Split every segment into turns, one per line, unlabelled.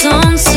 Songs.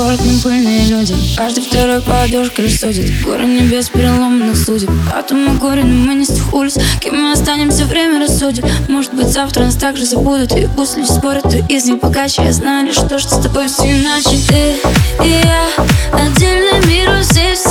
город мы пыльные люди. Каждый второй по одежке судит. Горы небес переломанных судеб. От ума горе, но мы не стихулись. Кем мы останемся, время рассудит. Может быть завтра нас также забудут. И пусть лишь спорят, кто из них богаче. Я знаю лишь то, что с тобой все иначе. Ты и я, отдельный мир, здесь.